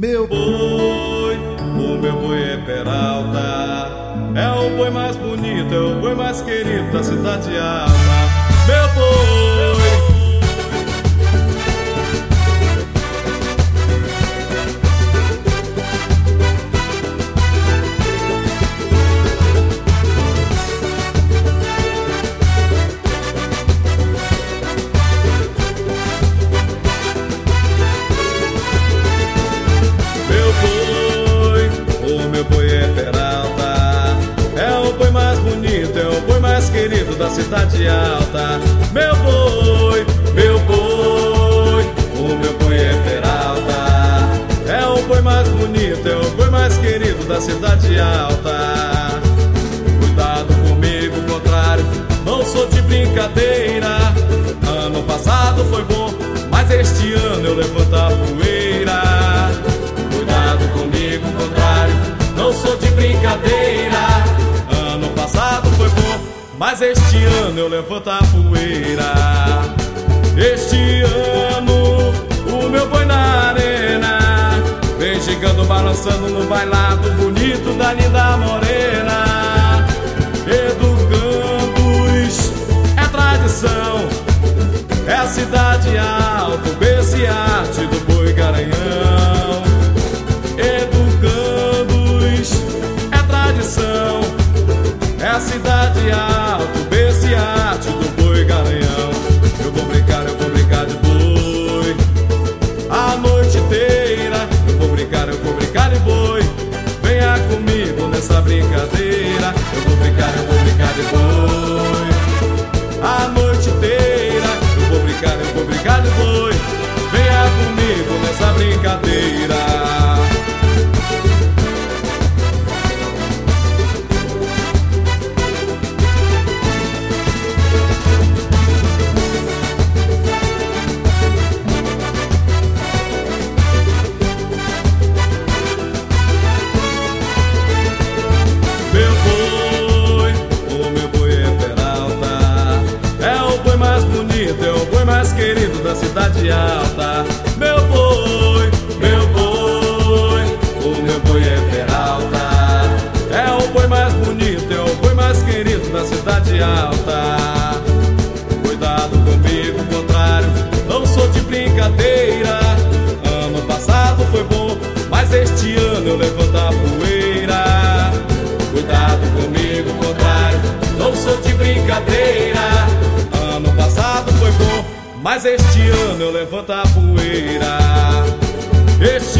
Meu boi, o meu boi é Peralta. É o boi mais bonito, é o boi mais querido da cidade alta. Meu boi. Da cidade alta. Meu boi, meu boi, o meu boi é Peralta. É o boi mais bonito, é o boi mais querido da cidade alta. Cuidado comigo, contrário, não sou de brincadeira. Ano passado foi bom, mas este ano eu levanto a poeira. Cuidado comigo, contrário, não sou de brincadeira. Mas este ano eu levanto a poeira. Este ano o meu boi na arena vem chegando, balançando no bailado bonito da linda morena. Educandos é tradição, é a cidade alta, o berço arte do boi garanhão. Educandos é tradição, é a cidade alta. da da cidade alta. Cuidado comigo, contrário, não sou de brincadeira. Ano passado foi bom, mas este ano eu levanto a poeira. Cuidado comigo, contrário, não sou de brincadeira. Mas este ano eu levanto a poeira. Este